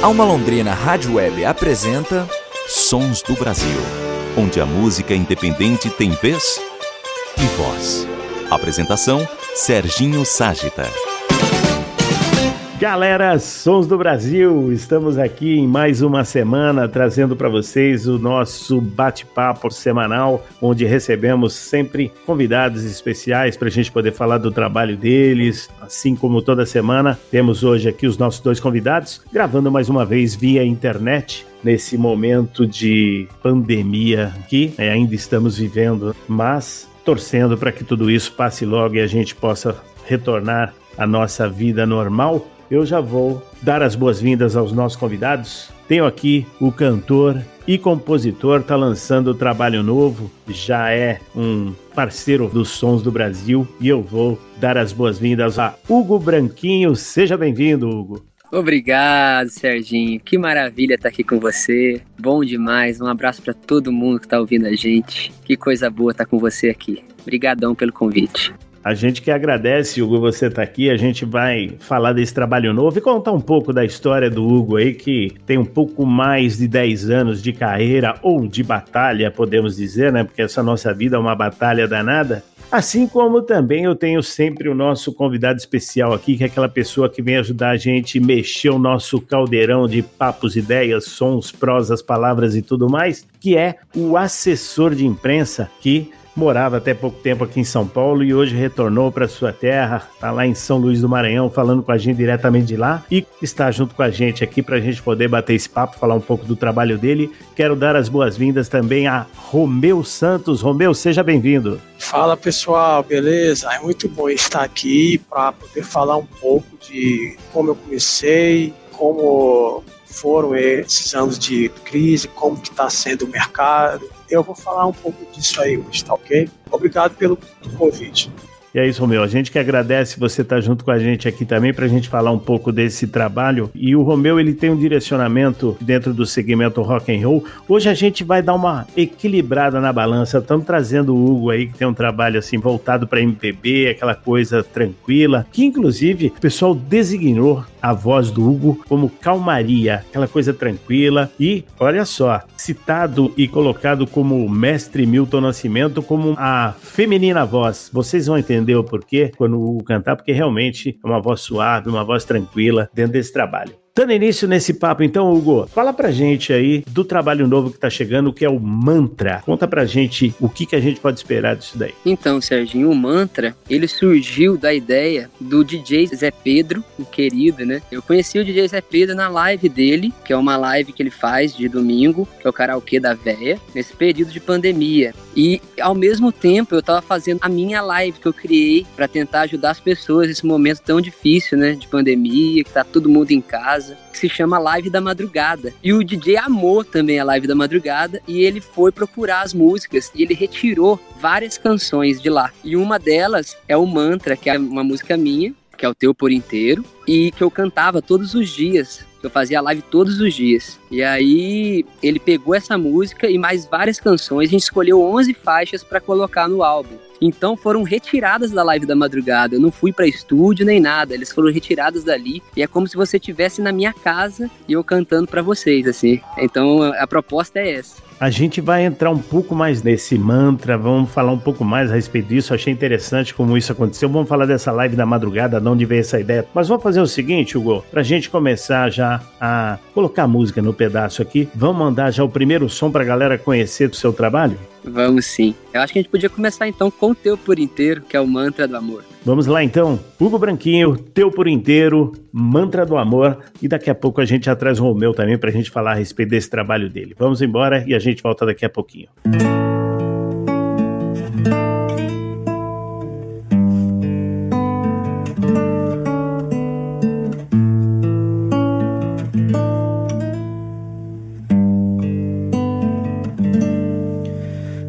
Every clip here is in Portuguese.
Alma Londrina Rádio Web apresenta Sons do Brasil, onde a música independente tem vez e voz. Apresentação Serginho Ságita. Galera, Sons do Brasil, estamos aqui em mais uma semana trazendo para vocês o nosso bate-papo semanal, onde recebemos sempre convidados especiais para a gente poder falar do trabalho deles. Assim como toda semana, temos hoje aqui os nossos dois convidados, gravando mais uma vez via internet nesse momento de pandemia que né, ainda estamos vivendo, mas torcendo para que tudo isso passe logo e a gente possa retornar à nossa vida normal eu já vou dar as boas-vindas aos nossos convidados. Tenho aqui o cantor e compositor, está lançando trabalho novo, já é um parceiro dos Sons do Brasil e eu vou dar as boas-vindas a Hugo Branquinho. Seja bem-vindo, Hugo. Obrigado, Serginho. Que maravilha estar aqui com você. Bom demais. Um abraço para todo mundo que está ouvindo a gente. Que coisa boa estar com você aqui. Obrigadão pelo convite. A gente que agradece, Hugo, você estar tá aqui. A gente vai falar desse trabalho novo e contar um pouco da história do Hugo aí, que tem um pouco mais de 10 anos de carreira ou de batalha, podemos dizer, né? Porque essa nossa vida é uma batalha danada. Assim como também eu tenho sempre o nosso convidado especial aqui, que é aquela pessoa que vem ajudar a gente mexer o nosso caldeirão de papos, ideias, sons, prosas, palavras e tudo mais, que é o assessor de imprensa que morava até pouco tempo aqui em São Paulo e hoje retornou para sua terra, está lá em São Luís do Maranhão, falando com a gente diretamente de lá e está junto com a gente aqui para a gente poder bater esse papo, falar um pouco do trabalho dele. Quero dar as boas-vindas também a Romeu Santos. Romeu, seja bem-vindo. Fala pessoal, beleza? É muito bom estar aqui para poder falar um pouco de como eu comecei, como foram esses anos de crise, como que está sendo o mercado. Eu vou falar um pouco disso aí hoje, tá ok? Obrigado pelo convite. E é isso, Romeu. A gente que agradece você estar junto com a gente aqui também para a gente falar um pouco desse trabalho. E o Romeu ele tem um direcionamento dentro do segmento rock and roll. Hoje a gente vai dar uma equilibrada na balança. Estamos trazendo o Hugo aí que tem um trabalho assim voltado para MPB, aquela coisa tranquila, que inclusive o pessoal designou a voz do Hugo como calmaria, aquela coisa tranquila. E olha só, citado e colocado como mestre Milton Nascimento como a feminina voz. Vocês vão entender o porquê quando o cantar, porque realmente é uma voz suave, uma voz tranquila dentro desse trabalho. Dando início nesse papo, então, Hugo, fala pra gente aí do trabalho novo que tá chegando, que é o Mantra. Conta pra gente o que, que a gente pode esperar disso daí. Então, Serginho, o Mantra, ele surgiu da ideia do DJ Zé Pedro, um querido, né? Eu conheci o DJ Zé Pedro na live dele, que é uma live que ele faz de domingo, que é o karaokê da véia, nesse período de pandemia. E, ao mesmo tempo, eu tava fazendo a minha live que eu criei para tentar ajudar as pessoas nesse momento tão difícil, né? De pandemia, que tá todo mundo em casa casa, que se chama Live da Madrugada. E o DJ amou também a Live da Madrugada e ele foi procurar as músicas e ele retirou várias canções de lá. E uma delas é o Mantra, que é uma música minha, que é o Teu Por Inteiro, e que eu cantava todos os dias. Eu fazia live todos os dias. E aí ele pegou essa música e mais várias canções. A gente escolheu 11 faixas para colocar no álbum. Então foram retiradas da live da madrugada. Eu não fui para estúdio nem nada. Eles foram retiradas dali e é como se você estivesse na minha casa e eu cantando para vocês assim. Então a proposta é essa. A gente vai entrar um pouco mais nesse mantra, vamos falar um pouco mais a respeito disso. Achei interessante como isso aconteceu. Vamos falar dessa live da madrugada, de onde veio essa ideia. Mas vamos fazer o seguinte, Hugo, pra gente começar já a colocar música no pedaço aqui, vamos mandar já o primeiro som pra galera conhecer do seu trabalho? Vamos sim. Eu acho que a gente podia começar então com o teu por inteiro, que é o mantra do amor. Vamos lá então. Hugo Branquinho, teu por inteiro, mantra do amor. E daqui a pouco a gente já traz o Romeu também para a gente falar a respeito desse trabalho dele. Vamos embora e a gente volta daqui a pouquinho.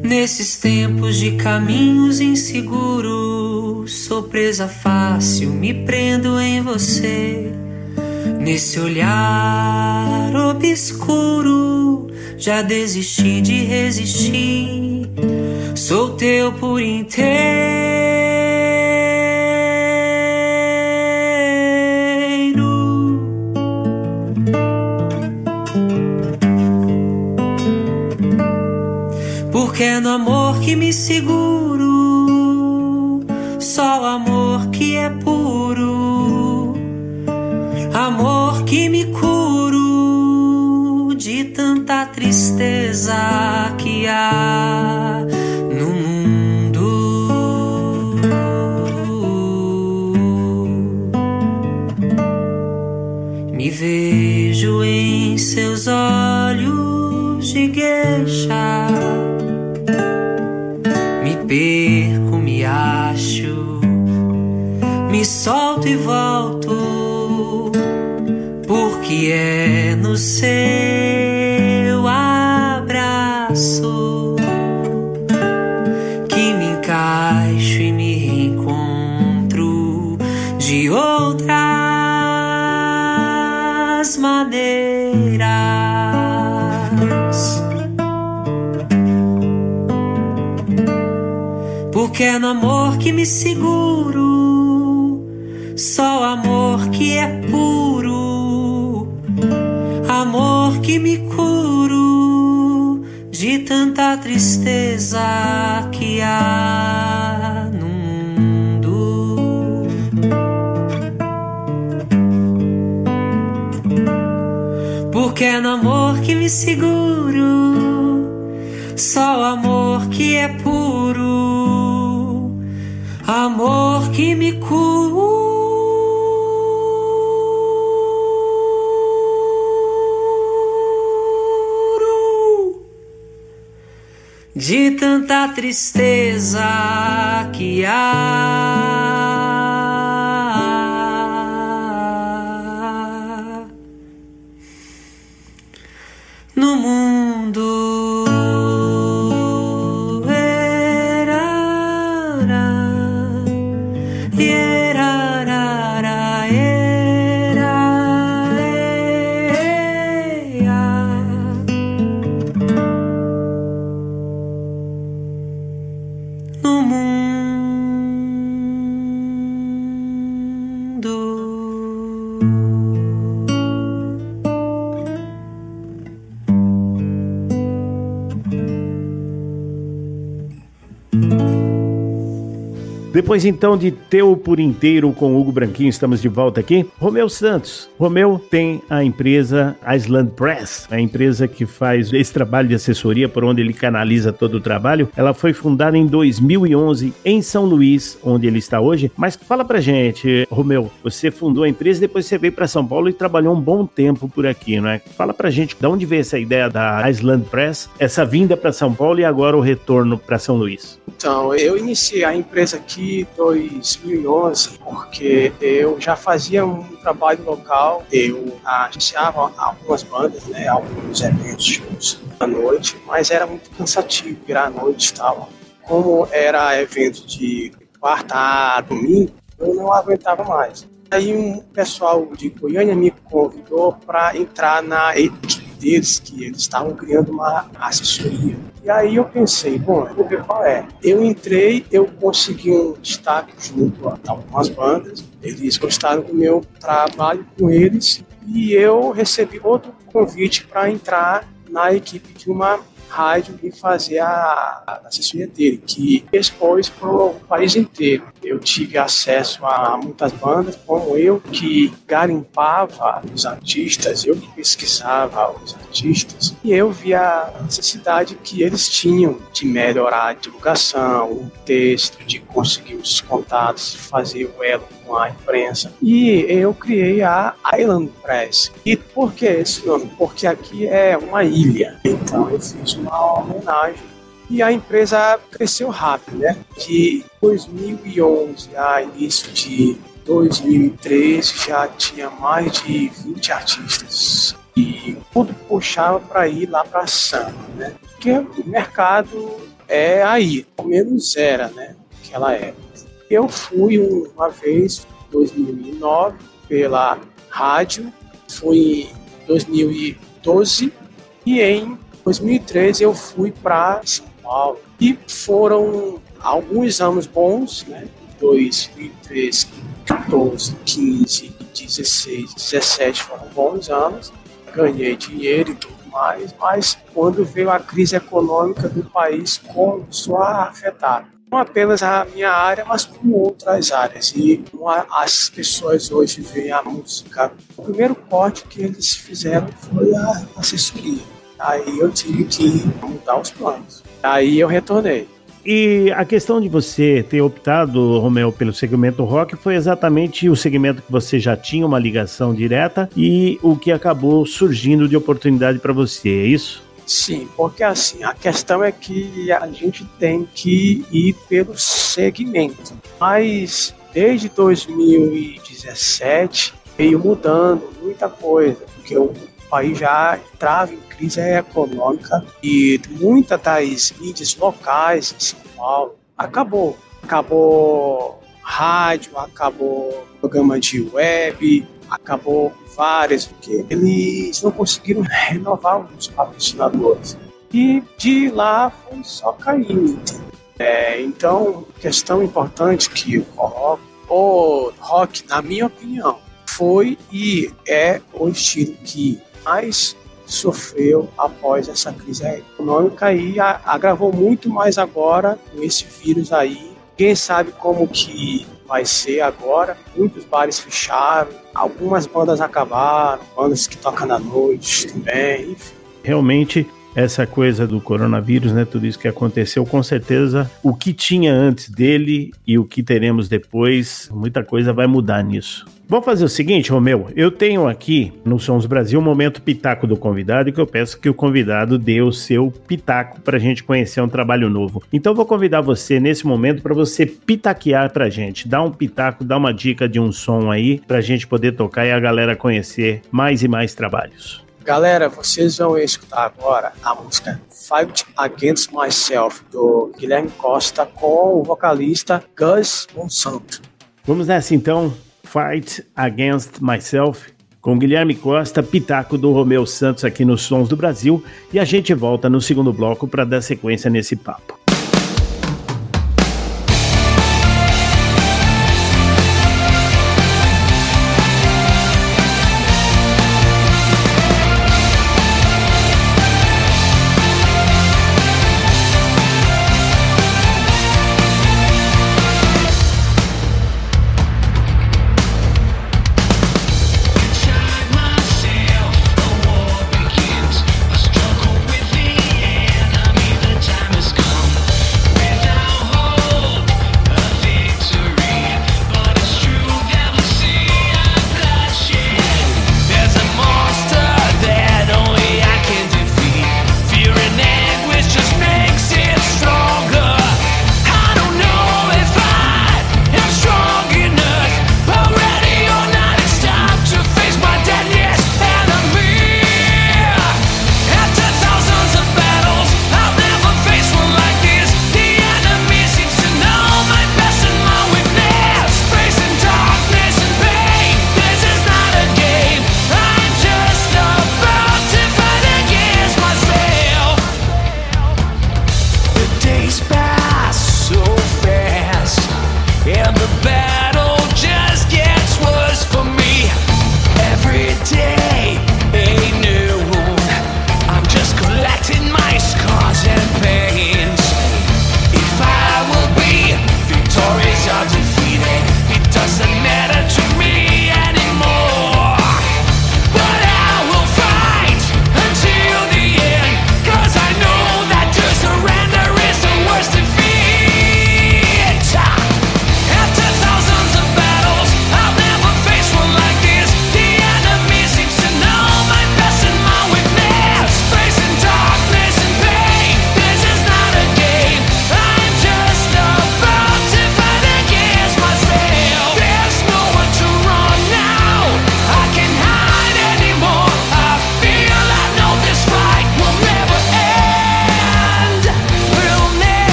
Nesses tempos de caminhos inseguros, Sou presa fácil, me prendo em você. Nesse olhar obscuro, já desisti de resistir. Sou teu por inteiro. Porque é no amor que me segura só o amor que é puro, amor que me curo de tanta tristeza que há solto e volto, porque é no seu abraço que me encaixo e me reencontro de outras maneiras. Porque é no amor que me seguro, só amor que é puro, amor que me curo de tanta tristeza que há no mundo. Porque é no amor que me seguro, só amor que é puro amor que me cura. De tanta tristeza que há no mundo. Depois então de Teu por Inteiro com Hugo Branquinho, estamos de volta aqui. Romeu Santos. Romeu tem a empresa Island Press, a empresa que faz esse trabalho de assessoria por onde ele canaliza todo o trabalho. Ela foi fundada em 2011 em São Luís, onde ele está hoje. Mas fala pra gente, Romeu, você fundou a empresa, depois você veio para São Paulo e trabalhou um bom tempo por aqui, não é? Fala pra gente de onde veio essa ideia da Island Press, essa vinda para São Paulo e agora o retorno para São Luís. Então, eu iniciei a empresa aqui 2011, porque eu já fazia um trabalho local, eu agenciava algumas bandas, né, alguns eventos, à noite, mas era muito cansativo virar à noite e tal. Como era evento de quarta a domingo, eu não aguentava mais. Aí um pessoal de Goiânia me convidou para entrar na equipe deles, que eles estavam criando uma assessoria. E aí eu pensei, bom, vou ver qual é. Eu entrei, eu consegui um destaque junto a algumas bandas, eles gostaram do meu trabalho com eles, e eu recebi outro convite para entrar na equipe de uma rádio e fazer a, a assessoria dele, que expôs para o país inteiro. Eu tive acesso a muitas bandas, como eu, que garimpava os artistas, eu que pesquisava os artistas, e eu via a necessidade que eles tinham de melhorar a divulgação, o texto, de conseguir os contatos, fazer o elo com a imprensa. E eu criei a Island Press. E por que esse nome? Porque aqui é uma ilha. Então eu fiz uma homenagem e a empresa cresceu rápido, né? De 2011 a início de 2013 já tinha mais de 20 artistas e tudo puxava para ir lá para samba, né? Porque o mercado é aí, pelo menos era, né? Naquela época. Eu fui uma vez, 2009, pela rádio, fui em 2012 e em 2013 eu fui para São Paulo. E foram alguns anos bons, né? 2013, 14, 15, 16, 17 foram bons anos. Ganhei dinheiro e tudo mais, mas quando veio a crise econômica do país começou a afetar não apenas a minha área, mas como outras áreas. E as pessoas hoje veem a música. O primeiro corte que eles fizeram foi a assessoria. Aí eu tive que mudar os planos. Aí eu retornei. E a questão de você ter optado, Romeu, pelo segmento rock foi exatamente o segmento que você já tinha uma ligação direta e o que acabou surgindo de oportunidade para você, é isso? Sim, porque assim, a questão é que a gente tem que ir pelo segmento. Mas desde 2017 veio mudando muita coisa, porque o país já entrava em crise econômica e muita das mídias locais em São Paulo acabou. Acabou rádio, acabou programa de web, acabou várias, porque eles não conseguiram renovar os patrocinadores. E de lá foi só caindo. É, então, questão importante que eu coloco, o rock, na minha opinião, foi e é o estilo que mais sofreu após essa crise econômica e agravou muito mais agora com esse vírus aí. Quem sabe como que vai ser agora. Muitos bares fecharam, algumas bandas acabaram, bandas que tocam na noite também, enfim. Realmente essa coisa do coronavírus, né, tudo isso que aconteceu, com certeza o que tinha antes dele e o que teremos depois, muita coisa vai mudar nisso. Vamos fazer o seguinte, Romeu. Eu tenho aqui no Sons Brasil um momento pitaco do convidado que eu peço que o convidado dê o seu pitaco para a gente conhecer um trabalho novo. Então vou convidar você nesse momento para você pitaquear para a gente, dar um pitaco, dar uma dica de um som aí para a gente poder tocar e a galera conhecer mais e mais trabalhos. Galera, vocês vão escutar agora a música Fight Against Myself do Guilherme Costa com o vocalista Gus Monsanto. Vamos nessa então. Fight Against Myself, com Guilherme Costa, Pitaco do Romeu Santos aqui nos Sons do Brasil, e a gente volta no segundo bloco para dar sequência nesse papo.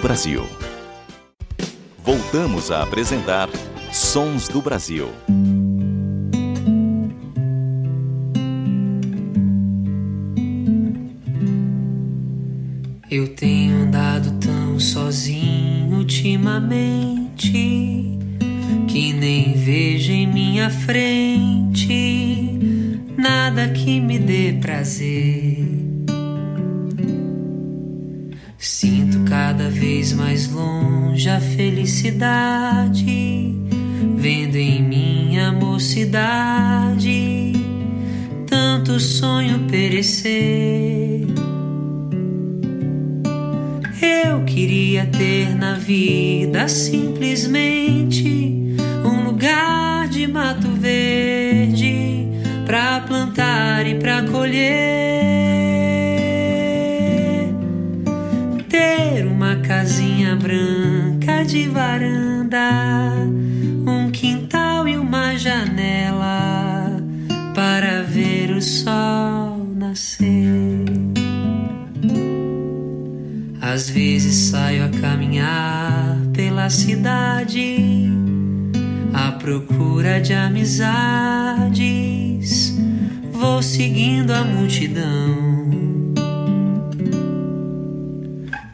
Brasil. Voltamos a apresentar Sons do Brasil. Eu tenho andado tão sozinho ultimamente que nem vejo em minha frente nada que me dê prazer. Sinto cada vez mais longe a felicidade, vendo em minha mocidade tanto sonho perecer. Eu queria ter na vida simplesmente um lugar de mato verde pra plantar e pra colher. Casinha branca de varanda, um quintal e uma janela para ver o sol nascer. Às vezes saio a caminhar pela cidade à procura de amizades. Vou seguindo a multidão,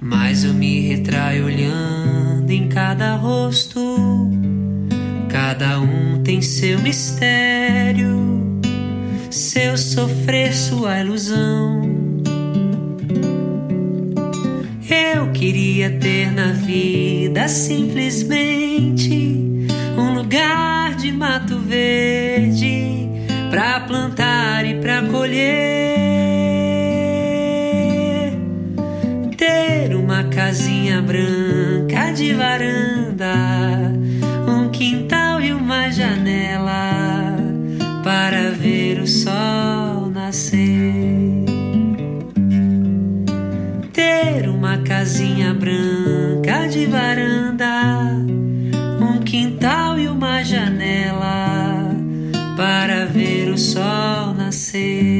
mas eu me retraio olhando em cada rosto. Cada um tem seu mistério, seu sofrer, sua ilusão. Eu queria ter na vida simplesmente um lugar de mato verde pra plantar e pra colher. Casinha branca de varanda, um quintal e uma janela para ver o sol nascer. ter uma casinha branca de varanda, um quintal e uma janela para ver o sol nascer.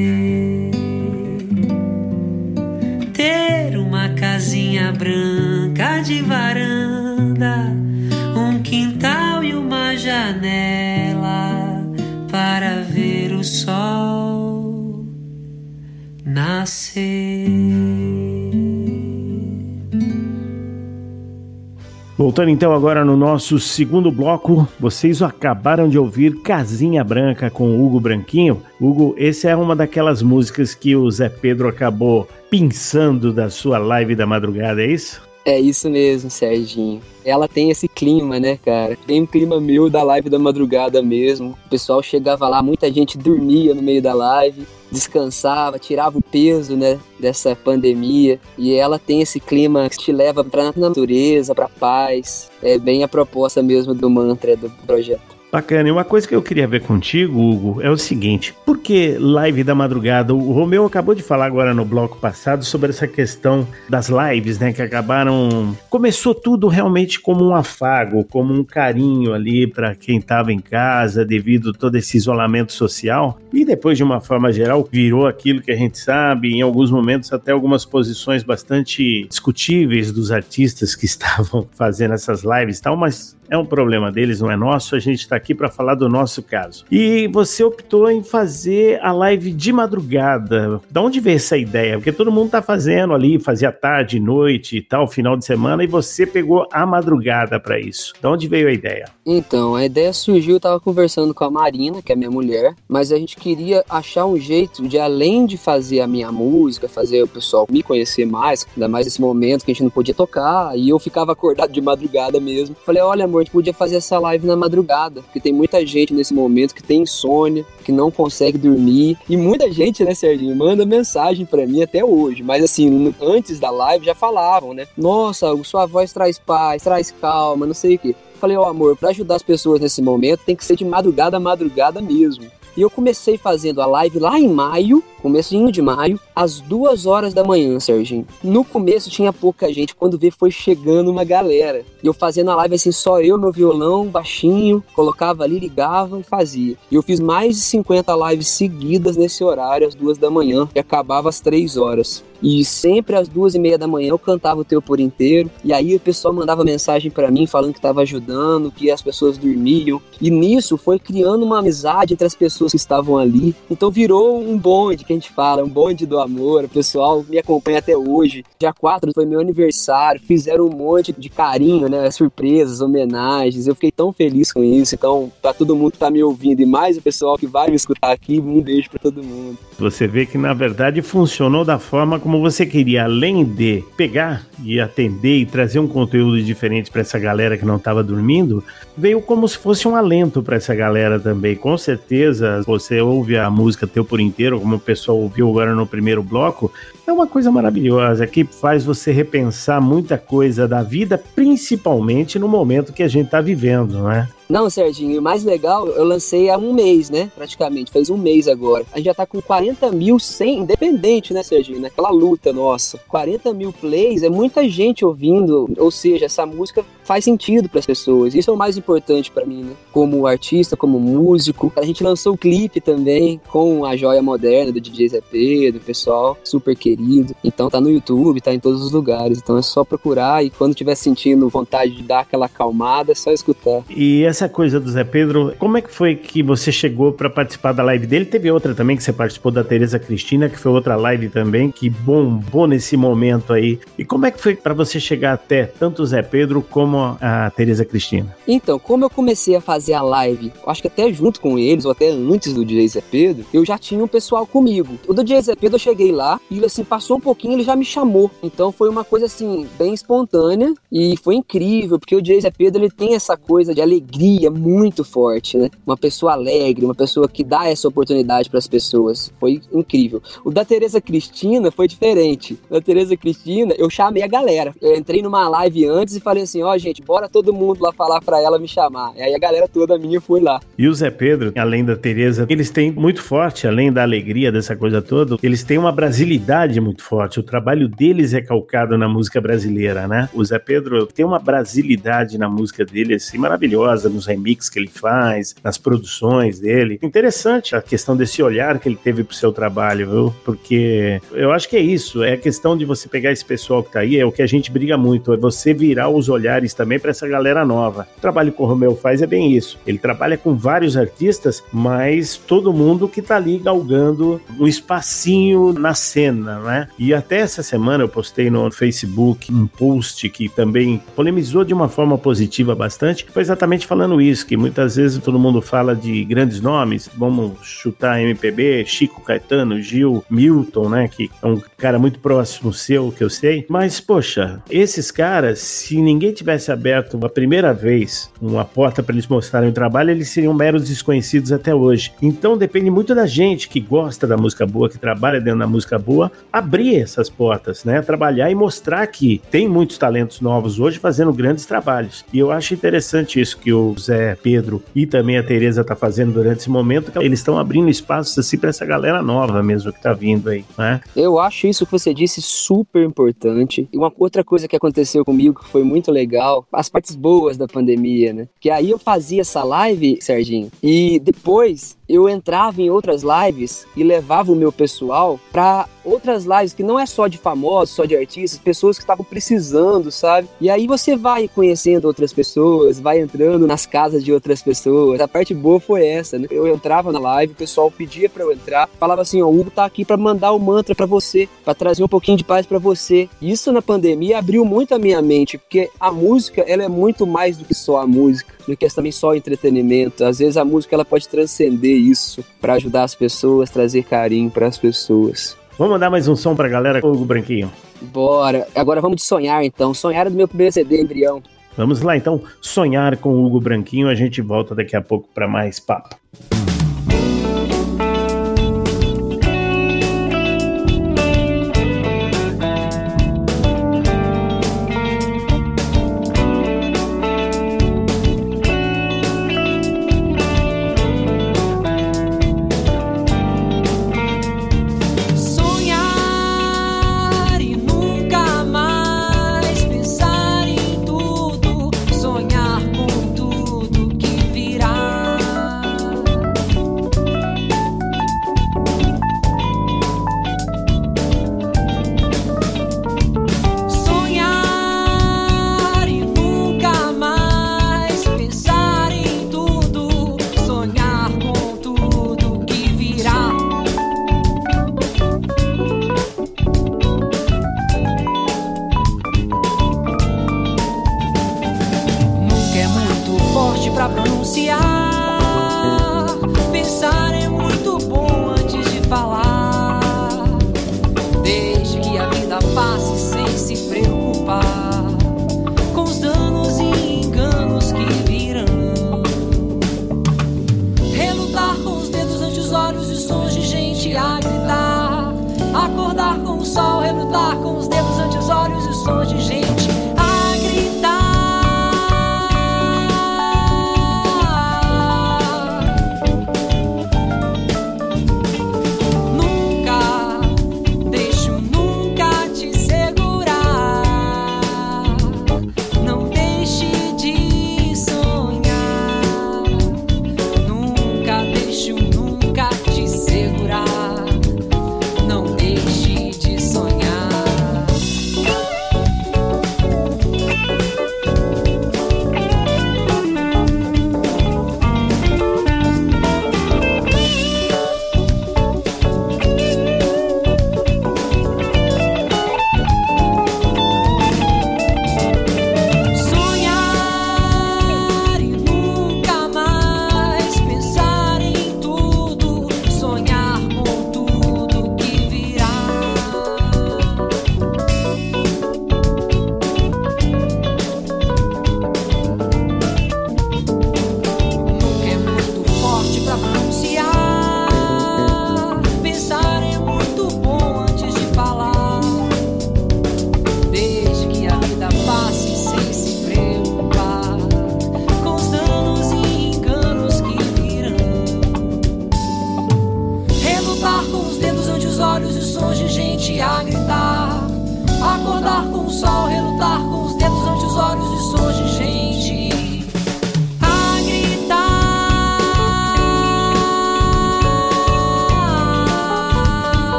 Voltando então agora no nosso segundo bloco, vocês acabaram de ouvir Casinha Branca com Hugo Branquinho. Hugo, essa é uma daquelas músicas que o Zé Pedro acabou pinçando da sua live da madrugada, é isso? É isso mesmo, Serginho. Ela tem esse clima, né, cara? Tem um clima meu da live da madrugada mesmo. O pessoal chegava lá, muita gente dormia no meio da live, descansava, tirava o peso, né, dessa pandemia. E ela tem esse clima que te leva pra natureza, pra paz. É bem a proposta mesmo do mantra do projeto. Bacana. E uma coisa que eu queria ver contigo, Hugo, é o seguinte: por que live da madrugada? O Romeu acabou de falar agora no bloco passado sobre essa questão das lives, né? Que acabaram. Começou tudo realmente como um afago, como um carinho ali para quem estava em casa devido a todo esse isolamento social. E depois, de uma forma geral, virou aquilo que a gente sabe, em alguns momentos, até algumas posições bastante discutíveis dos artistas que estavam fazendo essas lives e tal, mas é um problema deles, não é nosso. A gente está aqui para falar do nosso caso. E você optou em fazer a live de madrugada. Da onde veio essa ideia? Porque todo mundo tá fazendo ali, fazia tarde, noite e tal, final de semana, e você pegou a madrugada para isso. Da onde veio a ideia? Então, a ideia surgiu, eu tava conversando com a Marina, que é minha mulher, mas a gente queria achar um jeito de, além de fazer a minha música, fazer o pessoal me conhecer mais, ainda mais nesse momento que a gente não podia tocar, e eu ficava acordado de madrugada mesmo. Falei, olha, amor, a gente podia fazer essa live na madrugada, porque tem muita gente nesse momento que tem insônia, que não consegue dormir, e muita gente, né, Serginho, manda mensagem para mim até hoje, mas assim, antes da live já falavam, né? Nossa, sua voz traz paz, traz calma, não sei o quê. Falei, ó, oh, amor, para ajudar as pessoas nesse momento tem que ser de madrugada a madrugada mesmo. E eu comecei fazendo a live lá em maio, comecinho de maio, às duas horas da manhã, Serginho. No começo tinha pouca gente, quando veio foi chegando uma galera. E eu fazendo a live assim, só eu, meu violão, baixinho, colocava ali, ligava e fazia. E eu fiz mais de 50 lives seguidas nesse horário, às duas da manhã, e acabava às três horas. E sempre às duas e meia da manhã eu cantava o teu por inteiro. E aí o pessoal mandava mensagem para mim falando que estava ajudando, que as pessoas dormiam. E nisso foi criando uma amizade entre as pessoas que estavam ali. Então virou um bonde que gente fala, um bonde do amor. O pessoal me acompanha até hoje. Dia 4 foi meu aniversário, fizeram um monte de carinho, né? Surpresas, homenagens. Eu fiquei tão feliz com isso. Então, pra todo mundo que tá me ouvindo e mais o pessoal que vai me escutar aqui, um beijo para todo mundo. Você vê que na verdade funcionou da forma como você queria, além de pegar e atender e trazer um conteúdo diferente para essa galera que não estava dormindo, veio como se fosse um alento para essa galera também. Com certeza, você ouve a música teu por inteiro, como o pessoal ouviu agora no primeiro bloco, é uma coisa maravilhosa que faz você repensar muita coisa da vida, principalmente no momento que a gente está vivendo, né? Não, Serginho, o mais legal, eu lancei há um mês, né? Praticamente, fez um mês agora. A gente já tá com 40 mil sem, independente, né, Serginho? Naquela luta nossa. 40 mil plays é muita gente ouvindo, ou seja, essa música faz sentido para as pessoas. Isso é o mais importante para mim, né? Como artista, como músico. A gente lançou o clipe também com a joia moderna do DJ Zé Pedro, pessoal super querido. Então tá no YouTube, tá em todos os lugares. Então é só procurar e quando tiver sentindo vontade de dar aquela acalmada, é só escutar. E essa coisa do Zé Pedro, como é que foi que você chegou para participar da live dele? Teve outra também que você participou da Tereza Cristina, que foi outra live também que bombou nesse momento aí. E como é que foi para você chegar até tanto o Zé Pedro como a Tereza Cristina? Então, como eu comecei a fazer a live, acho que até junto com eles, ou até antes do DJ Zé Pedro, eu já tinha um pessoal comigo. O do DJ Zé Pedro eu cheguei lá e assim, passou um pouquinho ele já me chamou. Então foi uma coisa assim, bem espontânea e foi incrível, porque o DJ Zé Pedro ele tem essa coisa de alegria muito forte, né? Uma pessoa alegre, uma pessoa que dá essa oportunidade para as pessoas. Foi incrível. O da Tereza Cristina foi diferente. Da Tereza Cristina, eu chamei a galera. Eu entrei numa live antes e falei assim: ó, oh, gente, bora todo mundo lá falar para ela me chamar. E aí a galera toda minha foi lá. E o Zé Pedro, além da Tereza, eles têm muito forte, além da alegria dessa coisa toda, eles têm uma brasilidade muito forte. O trabalho deles é calcado na música brasileira, né? O Zé Pedro tem uma brasilidade na música dele, assim, maravilhosa, nos remixes que ele faz, nas produções dele. Interessante a questão desse olhar que ele teve pro seu trabalho, viu? Porque eu acho que é isso, é a questão de você pegar esse pessoal que tá aí, é o que a gente briga muito, é você virar os olhares também para essa galera nova. O trabalho que o Romeu faz é bem isso. Ele trabalha com vários artistas, mas todo mundo que tá ali galgando um espacinho na cena, né? E até essa semana eu postei no Facebook um post que também polemizou de uma forma positiva bastante, foi exatamente falando isso, que muitas vezes todo mundo fala de grandes nomes, vamos chutar MPB, Chico Caetano, Gil, Milton, né, que é um cara muito próximo seu, que eu sei, mas poxa, esses caras, se ninguém tivesse tivesse aberto a primeira vez uma porta para eles mostrarem o trabalho, eles seriam meros desconhecidos até hoje. Então depende muito da gente que gosta da música boa, que trabalha dentro da música boa, abrir essas portas, né? Trabalhar e mostrar que tem muitos talentos novos hoje fazendo grandes trabalhos. E eu acho interessante isso que o Zé Pedro e também a Tereza tá fazendo durante esse momento, eles estão abrindo espaços assim para essa galera nova mesmo que tá vindo aí, né? Eu acho isso que você disse super importante. E uma outra coisa que aconteceu comigo que foi muito legal, as partes boas da pandemia, né? Que aí eu fazia essa live, Serginho, e depois eu entrava em outras lives e levava o meu pessoal para outras lives que não é só de famosos, só de artistas, pessoas que estavam precisando, sabe? E aí você vai conhecendo outras pessoas, vai entrando nas casas de outras pessoas. A parte boa foi essa, né? Eu entrava na live, o pessoal pedia para eu entrar, falava assim, ó, o Hugo tá aqui para mandar o um mantra para você, para trazer um pouquinho de paz para você. Isso na pandemia abriu muito a minha mente, porque a música, ela é muito mais do que só a música, do que também só entretenimento. Às vezes a música ela pode transcender isso para ajudar as pessoas, trazer carinho para as pessoas. Vamos mandar mais um som pra galera, Hugo Branquinho? Bora. Agora vamos de sonhar então. Sonhar é do meu primeiro CD, Embrião. Vamos lá então, sonhar com o Hugo Branquinho. A gente volta daqui a pouco para mais papo.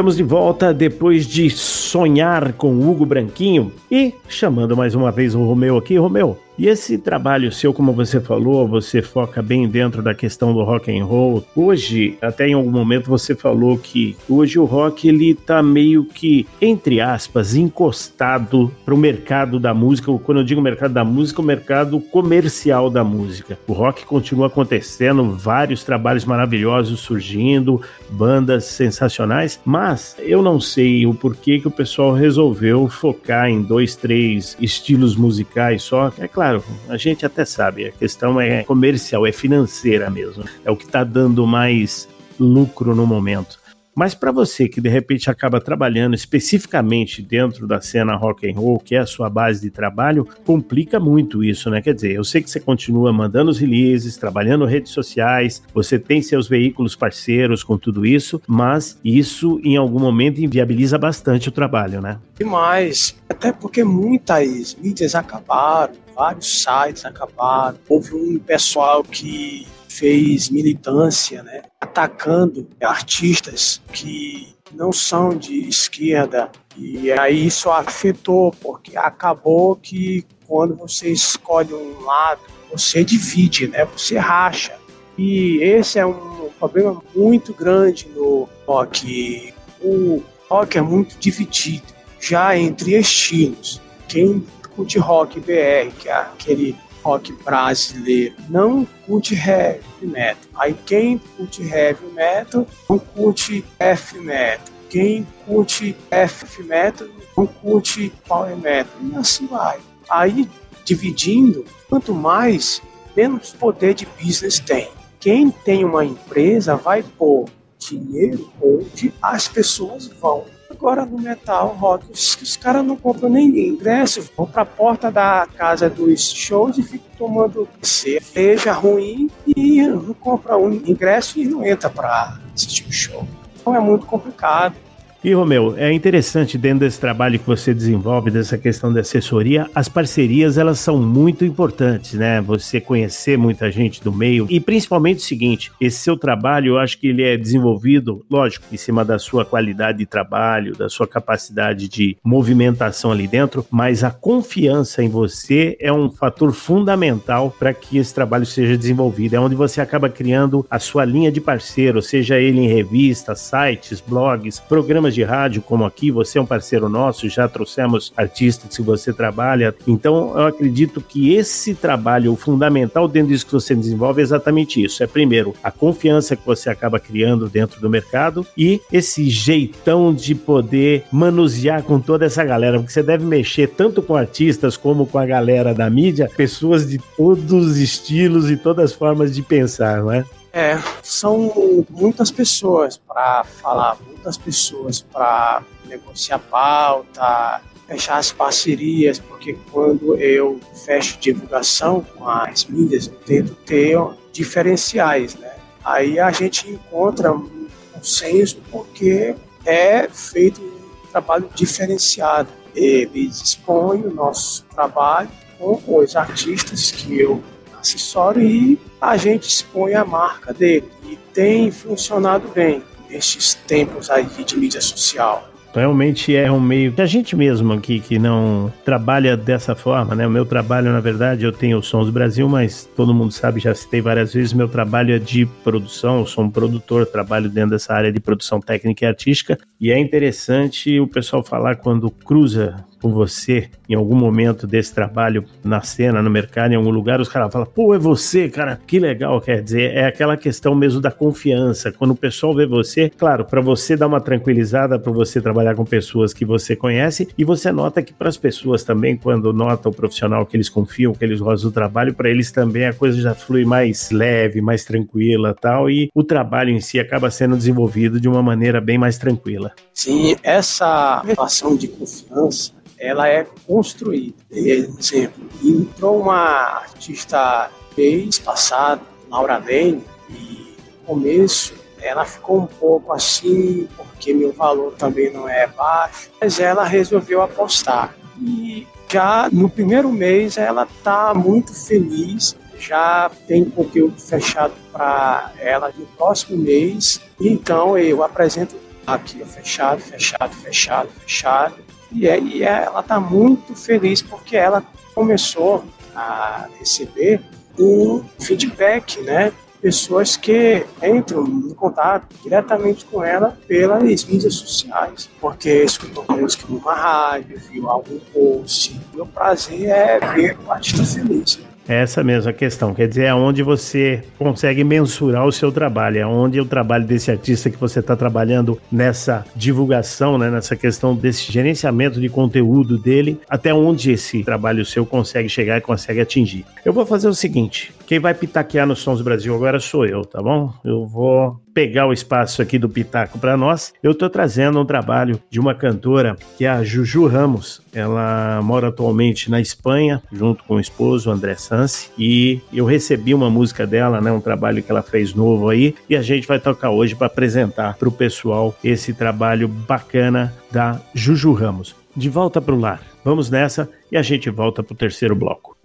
Estamos de volta depois de sonhar com Hugo Branquinho e chamando mais uma vez o Romeu aqui. Romeu, e esse trabalho seu, como você falou, você foca bem dentro da questão do rock and roll. Hoje, até em algum momento você falou que hoje o rock ele tá meio que entre aspas encostado para o mercado da música. Quando eu digo mercado da música, o mercado comercial da música. O rock continua acontecendo, vários trabalhos maravilhosos surgindo, bandas sensacionais, mas eu não sei o porquê que o pessoal resolveu focar em dois, três estilos musicais só. É claro, a gente até sabe, a questão é comercial, é financeira mesmo. É o que está dando mais lucro no momento. Mas para você que de repente acaba trabalhando especificamente dentro da cena rock and roll, que é a sua base de trabalho, complica muito isso, né? Quer dizer, eu sei que você continua mandando os releases, trabalhando redes sociais, você tem seus veículos parceiros com tudo isso, mas isso em algum momento inviabiliza bastante o trabalho, né? Demais. Até porque muitas mídias acabaram, vários sites acabaram. Houve um pessoal que fez militância, né, atacando artistas que não são de esquerda. E aí isso afetou, porque acabou que quando você escolhe um lado, você divide, né, você racha. E esse é um problema muito grande no rock. O rock é muito dividido, já entre estilos. Quem curte rock BR, que é aquele rock brasileiro, não curte heavy metal. Aí quem curte heavy metal não curte F metal. Quem curte F metal não curte power metal. E assim vai. Aí dividindo, quanto mais, menos poder de business tem. Quem tem uma empresa vai pôr dinheiro onde as pessoas vão. Agora no metal rock, os, os caras não compram nem ingresso, vão pra porta da casa dos shows e ficam tomando cerveja ruim e não compra um ingresso e não entra pra assistir o show. Então é muito complicado. E, Romeu, é interessante dentro desse trabalho que você desenvolve, dessa questão da assessoria, as parcerias, elas são muito importantes, né? Você conhecer muita gente do meio e principalmente o seguinte, esse seu trabalho, eu acho que ele é desenvolvido, lógico, em cima da sua qualidade de trabalho, da sua capacidade de movimentação ali dentro, mas a confiança em você é um fator fundamental para que esse trabalho seja desenvolvido. É onde você acaba criando a sua linha de parceiro, seja ele em revistas, sites, blogs, programas de rádio, como aqui, você é um parceiro nosso, já trouxemos artistas que você trabalha. Então, eu acredito que esse trabalho, o fundamental dentro disso que você desenvolve é exatamente isso. É primeiro a confiança que você acaba criando dentro do mercado e esse jeitão de poder manusear com toda essa galera, porque você deve mexer tanto com artistas como com a galera da mídia, pessoas de todos os estilos e todas as formas de pensar, não é? É, são muitas pessoas para falar, muitas pessoas para negociar pauta, fechar as parcerias, porque quando eu fecho divulgação com as mídias, eu tento ter diferenciais, né? Aí a gente encontra um consenso porque é feito um trabalho diferenciado. Eles expõem o nosso trabalho com os artistas que eu acessório e a gente expõe a marca dele. E tem funcionado bem nesses tempos aí de mídia social. Realmente é um meio que a gente mesmo aqui que não trabalha dessa forma, né? O meu trabalho, na verdade, eu tenho o Sons Brasil, mas todo mundo sabe, já citei várias vezes, meu trabalho é de produção, eu sou um produtor, trabalho dentro dessa área de produção técnica e artística, e é interessante o pessoal falar quando cruza com você em algum momento desse trabalho na cena, no mercado, em algum lugar, os caras falam, pô, é você, cara, que legal, quer dizer, é aquela questão mesmo da confiança. Quando o pessoal vê você, claro, para você dar uma tranquilizada, para você trabalhar com pessoas que você conhece, e você nota que para as pessoas também, quando nota o profissional que eles confiam, que eles gostam do trabalho, para eles também a coisa já flui mais leve, mais tranquila tal, e o trabalho em si acaba sendo desenvolvido de uma maneira bem mais tranquila. Sim, essa relação de confiança ela é construída. Exemplo, entrou uma artista mês passado, Laura Lane, e no começo ela ficou um pouco assim, porque meu valor também não é baixo, mas ela resolveu apostar. E já no primeiro mês ela está muito feliz, já tem conteúdo fechado para ela no próximo mês. Então eu apresento aqui, fechado, fechado, fechado, fechado e, ela está muito feliz porque ela começou a receber um feedback, né? Pessoas que entram em contato diretamente com ela pelas mídias sociais, porque escutou música numa rádio, viu algum post. Meu prazer é ver o artista feliz. Essa mesma questão, quer dizer, é onde você consegue mensurar o seu trabalho, é onde o trabalho desse artista que você está trabalhando nessa divulgação, né, nessa questão desse gerenciamento de conteúdo dele, até onde esse trabalho seu consegue chegar e consegue atingir. Eu vou fazer o seguinte, quem vai pitaquear no Sons Brasil agora sou eu, tá bom? Eu vou pegar o espaço aqui do Pitaco para nós, eu estou trazendo um trabalho de uma cantora que é a Juju Ramos. Ela mora atualmente na Espanha, junto com o esposo André Sansi, e eu recebi uma música dela, né, um trabalho que ela fez novo aí, e a gente vai tocar hoje para apresentar para o pessoal esse trabalho bacana da Juju Ramos. De volta para o lar. Vamos nessa e a gente volta para o terceiro bloco.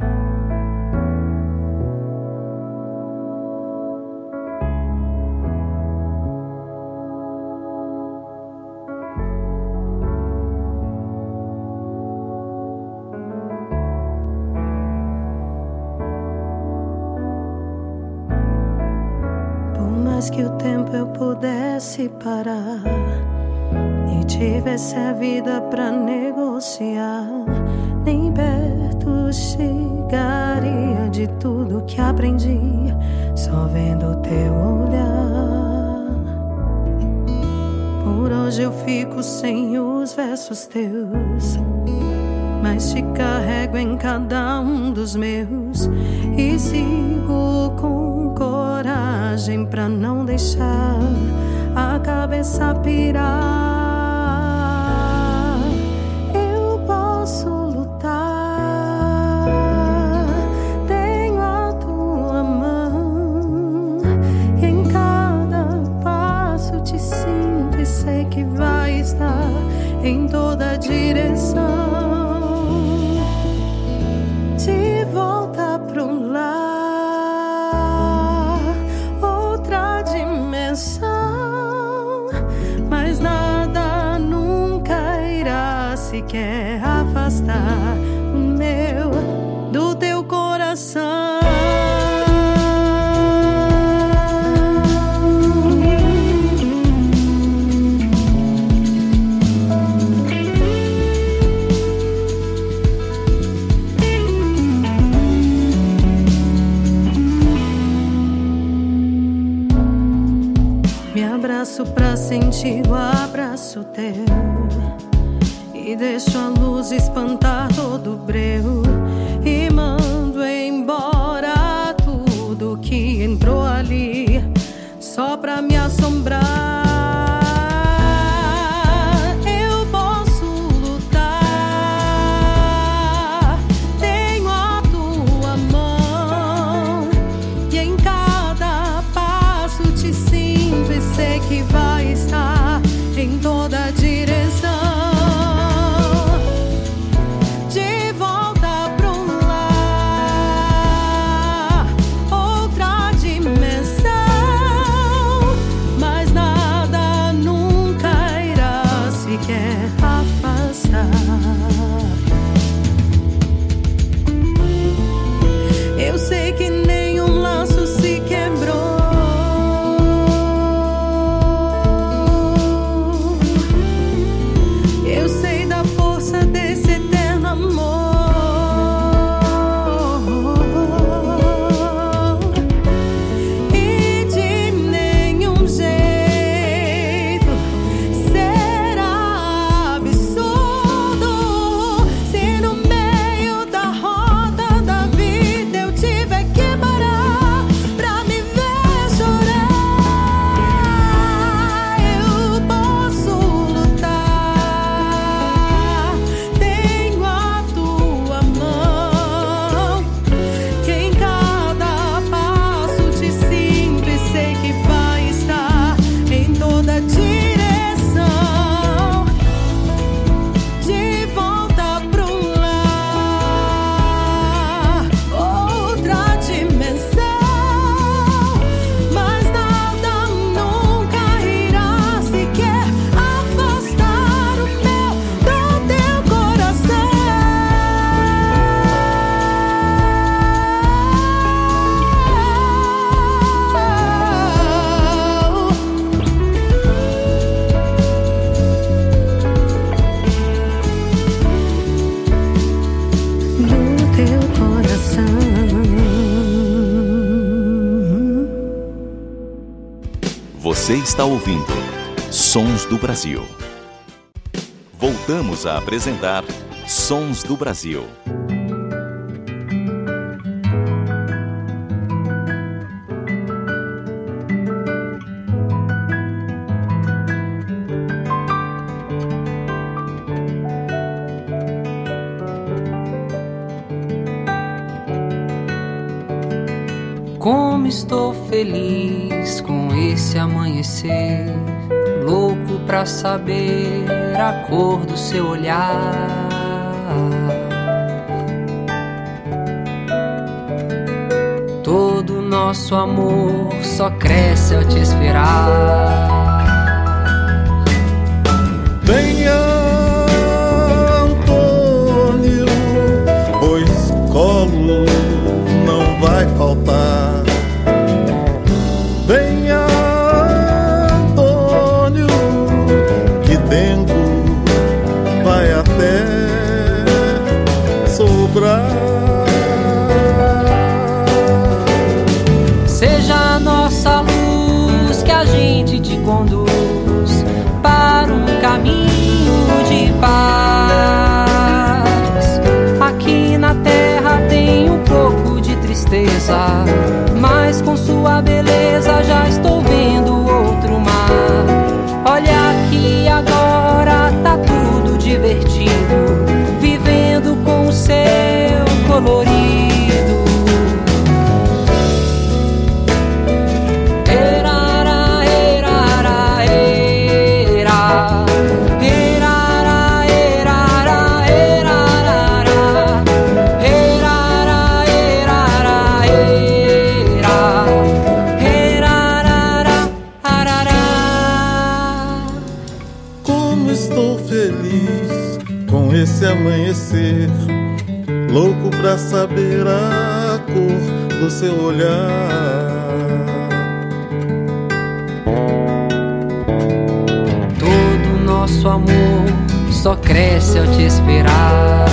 Parar e tivesse a vida pra negociar, nem perto chegaria de tudo que aprendi, só vendo teu olhar. Por hoje eu fico sem os versos teus. Mas te carrego em cada um dos meus e sigo com coragem pra não deixar a cabeça pirar. Eu posso lutar, tenho a tua mão. E em cada passo te sinto e sei que vai estar em toda direção. deixo a luz espantar. está ouvindo Sons do Brasil. Voltamos a apresentar Sons do Brasil. Como estou feliz amanhecer, louco pra saber a cor do seu olhar. Todo nosso amor só cresce ao te esperar. Venha terra tem um pouco de tristeza, mas com sua beleza já estou vendo. Seu olhar. Todo nosso amor só cresce ao te esperar.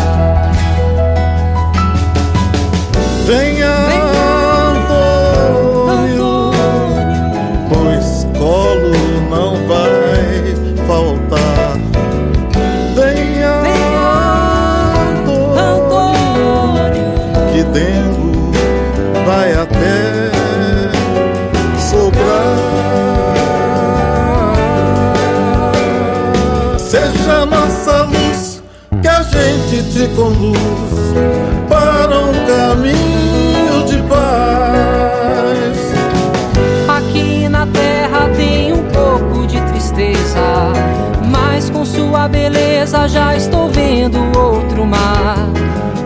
Para um caminho de paz. Aqui na terra tem um pouco de tristeza, mas com sua beleza já estou vendo outro mar.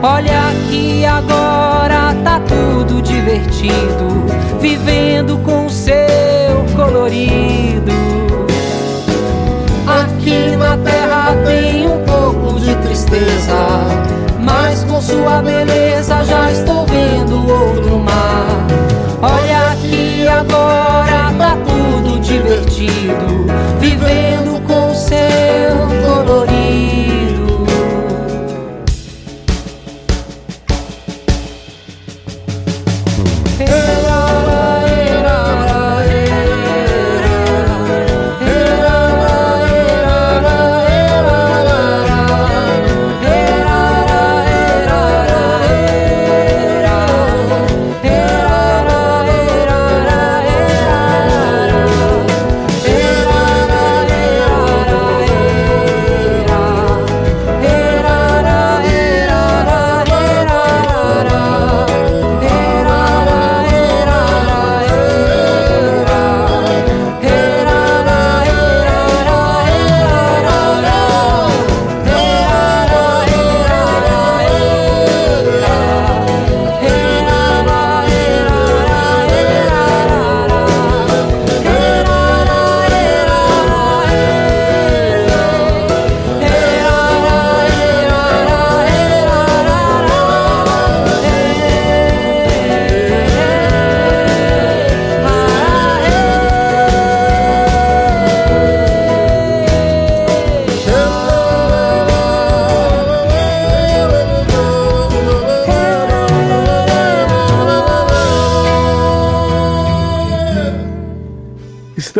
Olha aqui agora tá tudo divertido, vivendo com seu colorido. Tristeza, mas com sua beleza já estou vendo outro mar.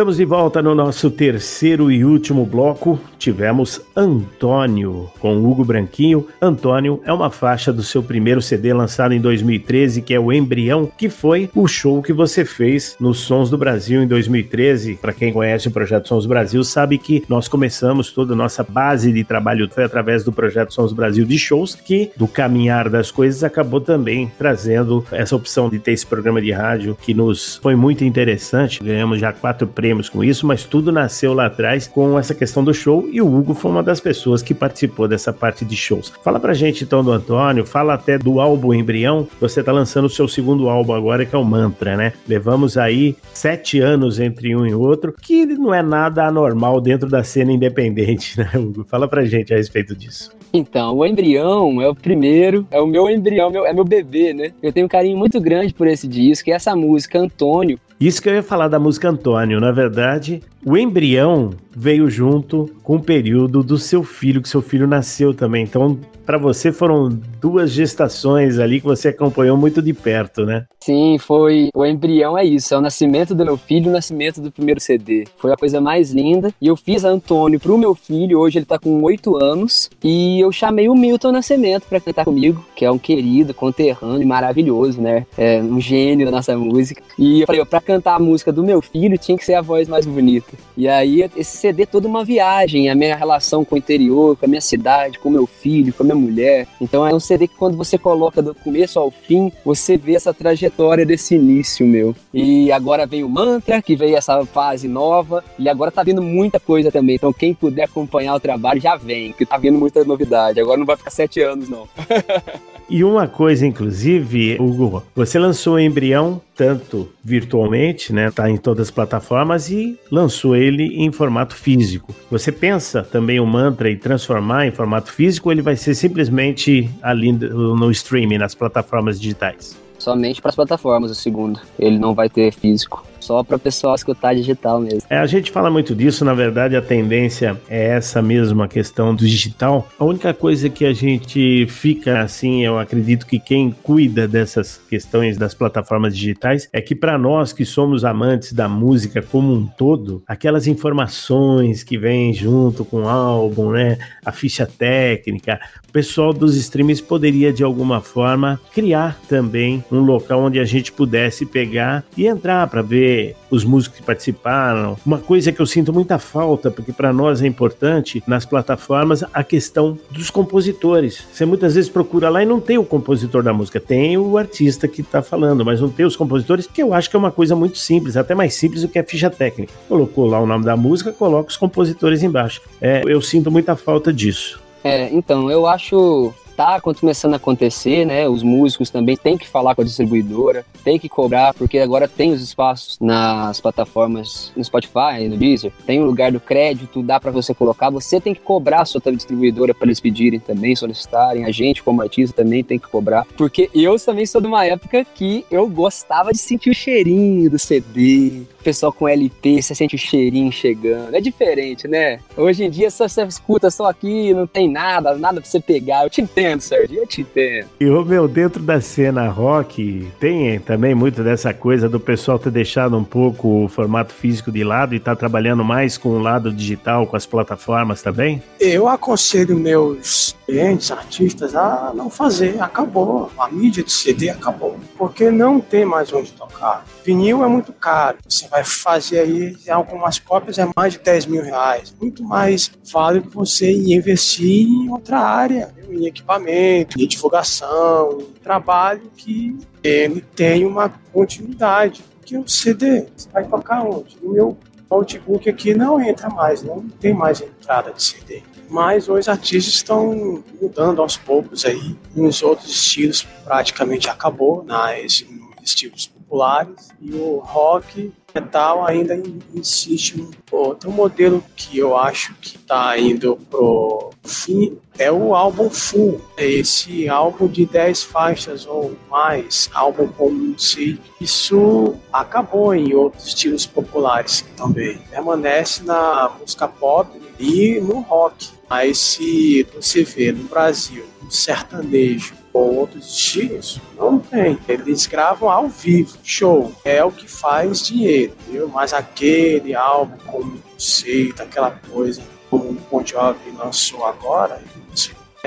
Estamos de volta no nosso terceiro e último bloco. Tivemos Antônio com Hugo Branquinho. Antônio é uma faixa do seu primeiro CD lançado em 2013, que é o Embrião, que foi o show que você fez nos Sons do Brasil em 2013. Para quem conhece o projeto Sons do Brasil, sabe que nós começamos toda a nossa base de trabalho foi através do projeto Sons do Brasil de shows, que do caminhar das coisas acabou também trazendo essa opção de ter esse programa de rádio que nos foi muito interessante. Ganhamos já quatro prêmios com isso, mas tudo nasceu lá atrás com essa questão do show e o Hugo foi uma das pessoas que participou dessa parte de shows. Fala pra gente então do Antônio, fala até do álbum Embrião. Você tá lançando o seu segundo álbum agora, que é o Mantra, né? Levamos aí sete anos entre um e outro, que não é nada anormal dentro da cena independente, né, Hugo? Fala pra gente a respeito disso. Então, o embrião é o primeiro, é o meu embrião, meu- é meu bebê, né? Eu tenho um carinho muito grande por esse disco e essa música, Antônio, Isso que eu ia falar da música Antônio. Na verdade, o embrião veio junto com o período do seu filho, que seu filho nasceu também. Então, para você foram duas gestações ali que você acompanhou muito de perto, né? Sim, foi. O embrião é isso, é o nascimento do meu filho, o nascimento do primeiro CD. Foi a coisa mais linda. E eu fiz a Antônio pro meu filho, hoje ele tá com oito anos. E eu chamei o Milton Nascimento pra cantar comigo, que é um querido, conterrâneo e maravilhoso, né? É um gênio da nossa música. E eu falei, ó, pra cantar a música do meu filho tinha que ser a voz mais bonita. E aí, esse CD é toda uma viagem, a minha relação com o interior, com a minha cidade, com o meu filho, com a minha mulher. Então é um CD que quando você coloca do começo ao fim, você vê essa trajetória desse início, meu. E agora vem o Mantra, que veio essa fase nova, e agora tá vindo muita coisa também. Então quem puder acompanhar o trabalho já vem, que tá vindo muita novidade. Agora não vai ficar sete anos, não. E uma coisa, inclusive, Hugo, você lançou o embrião tanto virtualmente, né? Tá em todas as plataformas e lançou ele em formato físico. Você pensa também o mantra e transformar em formato físico ou ele vai ser simplesmente ali no streaming, nas plataformas digitais? Somente para as plataformas, o segundo. Ele não vai ter físico só para o pessoal escutar digital mesmo. É, a gente fala muito disso, na verdade a tendência é essa mesma questão do digital. A única coisa que a gente fica assim, eu acredito que quem cuida dessas questões das plataformas digitais é que para nós que somos amantes da música como um todo, aquelas informações que vêm junto com o álbum, né, a ficha técnica, o pessoal dos streams poderia de alguma forma criar também um local onde a gente pudesse pegar e entrar para ver os músicos que participaram. Uma coisa que eu sinto muita falta, porque para nós é importante nas plataformas, a questão dos compositores. Você muitas vezes procura lá e não tem o compositor da música, tem o artista que está falando, mas não tem os compositores, que eu acho que é uma coisa muito simples, até mais simples do que a ficha técnica. Colocou lá o nome da música, coloca os compositores embaixo. É, eu sinto muita falta disso. É, então, eu acho tá começando a acontecer, né? Os músicos também têm que falar com a distribuidora, tem que cobrar, porque agora tem os espaços nas plataformas, no Spotify, no Deezer, tem o lugar do crédito, dá para você colocar, você tem que cobrar a sua distribuidora para eles pedirem também, solicitarem, a gente como artista também tem que cobrar, porque eu também sou de uma época que eu gostava de sentir o cheirinho do CD, pessoal com LP, você sente o cheirinho chegando, é diferente, né? Hoje em dia só você escuta só aqui, não tem nada, nada pra você pegar, eu te entendo Sérgio, eu te entendo. E, meu, dentro da cena rock, tem também muito dessa coisa do pessoal ter deixado um pouco o formato físico de lado e tá trabalhando mais com o lado digital, com as plataformas também? Eu aconselho meus clientes, artistas, a não fazer. Acabou. A mídia de CD acabou. Porque não tem mais onde tocar. Vinil é muito caro. Você vai fazer aí algumas cópias, é mais de 10 mil reais. Muito mais válido você investir em outra área, em equipamento, em divulgação, em trabalho que ele tem uma continuidade. Porque o CD, você vai tocar onde? No meu notebook aqui não entra mais, não tem mais entrada de CD. Mas os artistas estão mudando aos poucos aí. Nos outros estilos praticamente acabou, nas estilos populares. E o rock metal ainda insiste outro modelo que eu acho que está indo pro fim é o álbum full. É esse álbum de 10 faixas ou mais, álbum com si. Isso acabou em outros estilos populares também. Permanece na música pop e no rock. Mas se você vê no Brasil um sertanejo ou outros estilos, não tem. Eles gravam ao vivo, show. É o que faz dinheiro, viu? Mas aquele álbum com conceito, aquela coisa como o Bon Jovi lançou agora,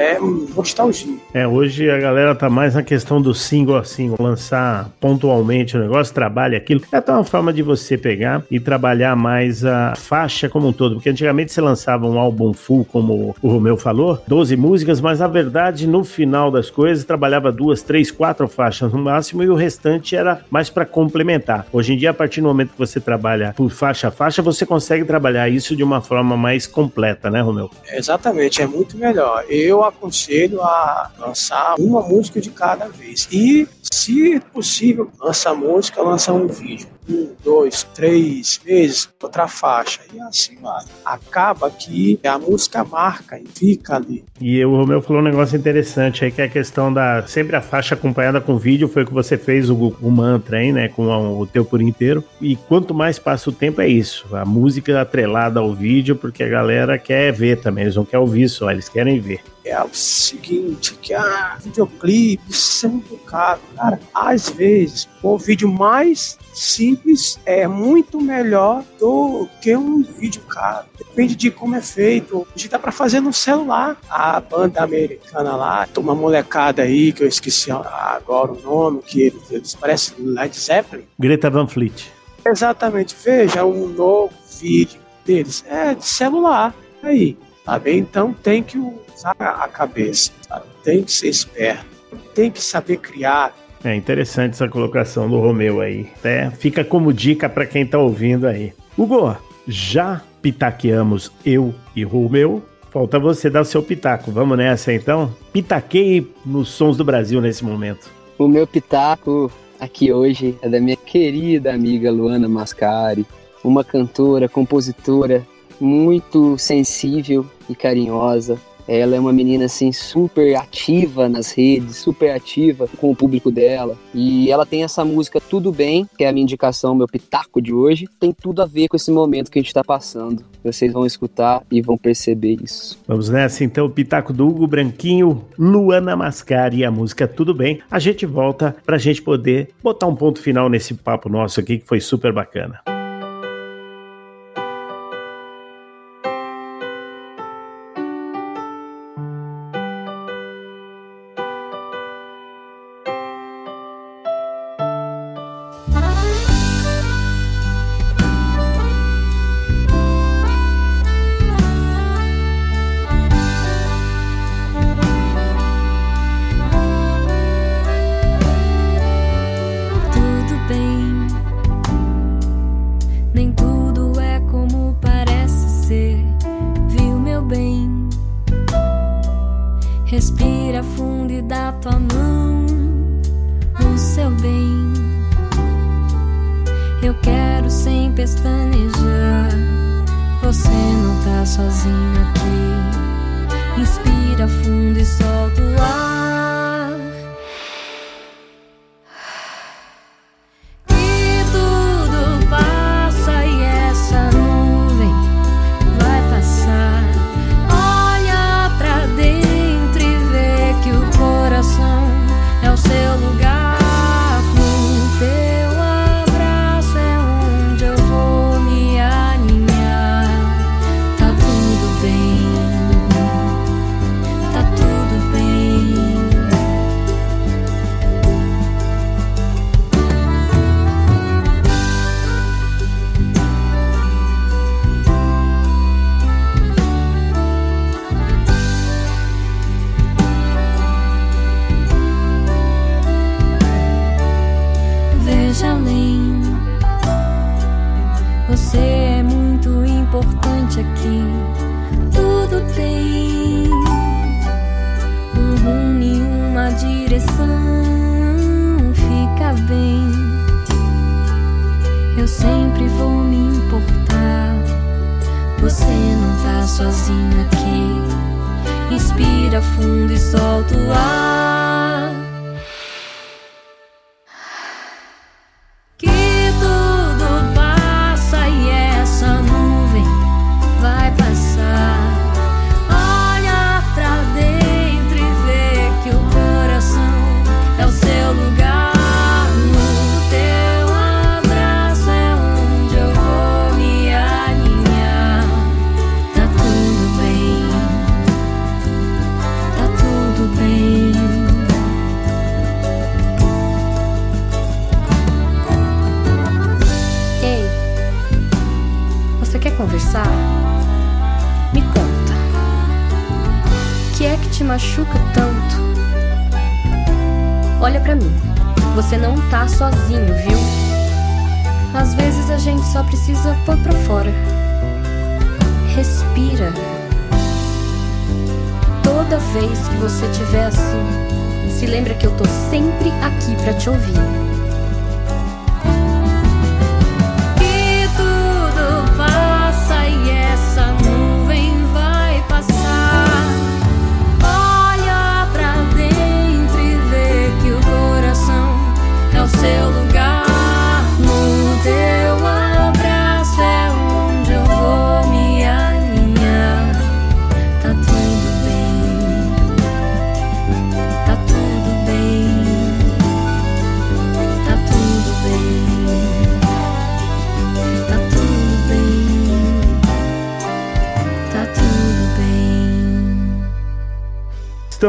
é nostalgia. É, hoje a galera tá mais na questão do single a single, lançar pontualmente o negócio, trabalha aquilo. É até uma forma de você pegar e trabalhar mais a faixa como um todo, porque antigamente você lançava um álbum full, como o Romeu falou, 12 músicas, mas na verdade no final das coisas trabalhava duas, três, quatro faixas no máximo e o restante era mais para complementar. Hoje em dia, a partir do momento que você trabalha por faixa a faixa, você consegue trabalhar isso de uma forma mais completa, né, Romeu? Exatamente, é muito melhor. Eu aconselho a lançar uma música de cada vez. E, se possível, lança música, lança um vídeo. Um, dois, três meses, outra faixa. E assim vai. Acaba que a música marca e fica ali. E o Romeu falou um negócio interessante aí, que é a questão da. Sempre a faixa acompanhada com vídeo, foi o que você fez o, o mantra aí, né? Com o, teu por inteiro. E quanto mais passa o tempo, é isso. A música atrelada ao vídeo, porque a galera quer ver também. Eles não querem ouvir só, eles querem ver é o seguinte, que ah, videoclipe, isso é muito caro. Cara, às vezes, o vídeo mais simples é muito melhor do que um vídeo caro. Depende de como é feito. Hoje dá para fazer no celular. A banda americana lá, uma molecada aí, que eu esqueci agora o nome, que eles, eles parecem Led Zeppelin. Greta Van Fleet. Exatamente. Veja um novo vídeo deles. É de celular. Aí, tá bem? Então tem que usar a cabeça, sabe? tem que ser esperto, tem que saber criar. É interessante essa colocação do Romeu aí. Até fica como dica para quem tá ouvindo aí. Hugo, já pitaqueamos eu e Romeu Falta você dar o seu pitaco. Vamos nessa então? Pitaquei nos sons do Brasil nesse momento. O meu pitaco aqui hoje é da minha querida amiga Luana Mascari, uma cantora, compositora muito sensível e carinhosa, ela é uma menina assim super ativa nas redes, super ativa com o público dela. E ela tem essa música Tudo Bem, que é a minha indicação, meu pitaco de hoje. Tem tudo a ver com esse momento que a gente está passando. Vocês vão escutar e vão perceber isso. Vamos nessa então, o pitaco do Hugo Branquinho, Luana Mascari e a música Tudo Bem. A gente volta para a gente poder botar um ponto final nesse papo nosso aqui que foi super bacana.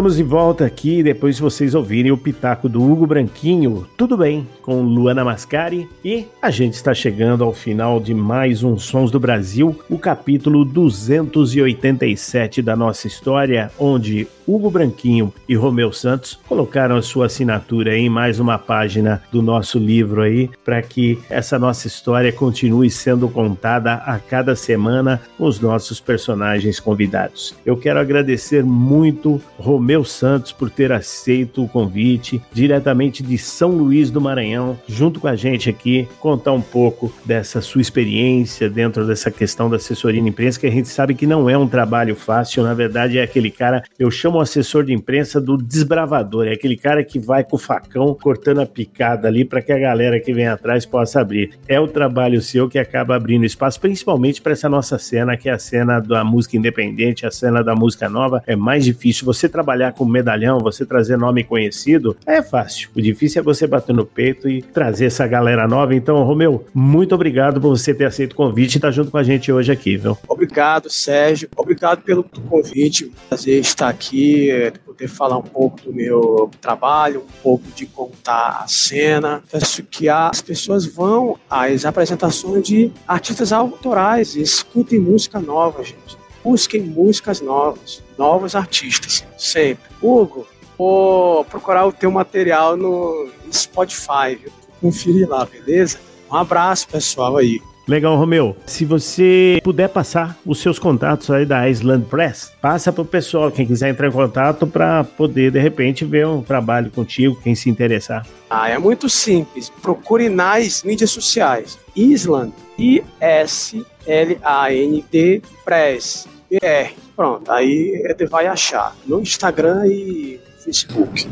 Estamos de volta aqui depois de vocês ouvirem o pitaco do Hugo Branquinho. Tudo bem? Com Luana Mascari e a gente está chegando ao final de mais um Sons do Brasil, o capítulo 287 da nossa história, onde Hugo Branquinho e Romeu Santos colocaram a sua assinatura em mais uma página do nosso livro aí, para que essa nossa história continue sendo contada a cada semana com os nossos personagens convidados. Eu quero agradecer muito Romeu Santos por ter aceito o convite diretamente de São Luís do Maranhão, junto com a gente aqui, contar um pouco dessa sua experiência dentro dessa questão da assessoria de imprensa, que a gente sabe que não é um trabalho fácil, na verdade é aquele cara, eu chamo o assessor de imprensa do desbravador, é aquele cara que vai com o facão cortando a picada ali para que a galera que vem atrás possa abrir. É o trabalho seu que acaba abrindo espaço, principalmente para essa nossa cena, que é a cena da música independente, a cena da música nova. É mais difícil você trabalhar com medalhão, você trazer nome conhecido, é fácil. O difícil é você bater no peito e trazer essa galera nova. Então, Romeu, muito obrigado por você ter aceito o convite e estar tá junto com a gente hoje aqui, viu? Obrigado, Sérgio. Obrigado pelo convite. Prazer estar aqui, poder falar um pouco do meu trabalho, um pouco de contar a cena. Peço que as pessoas vão às apresentações de artistas autorais e escutem música nova, gente. Busquem músicas novas, novos artistas, sempre. Hugo, vou procurar o teu material no Spotify, viu? Conferir lá, beleza? Um abraço, pessoal, aí. Legal, Romeu. Se você puder passar os seus contatos aí da Island Press, passa para o pessoal, quem quiser entrar em contato, para poder, de repente, ver um trabalho contigo, quem se interessar. Ah, é muito simples. Procure nas mídias sociais. Island, I-S-L-A-N-D Press, R. Pronto, aí ele vai achar no Instagram e Facebook.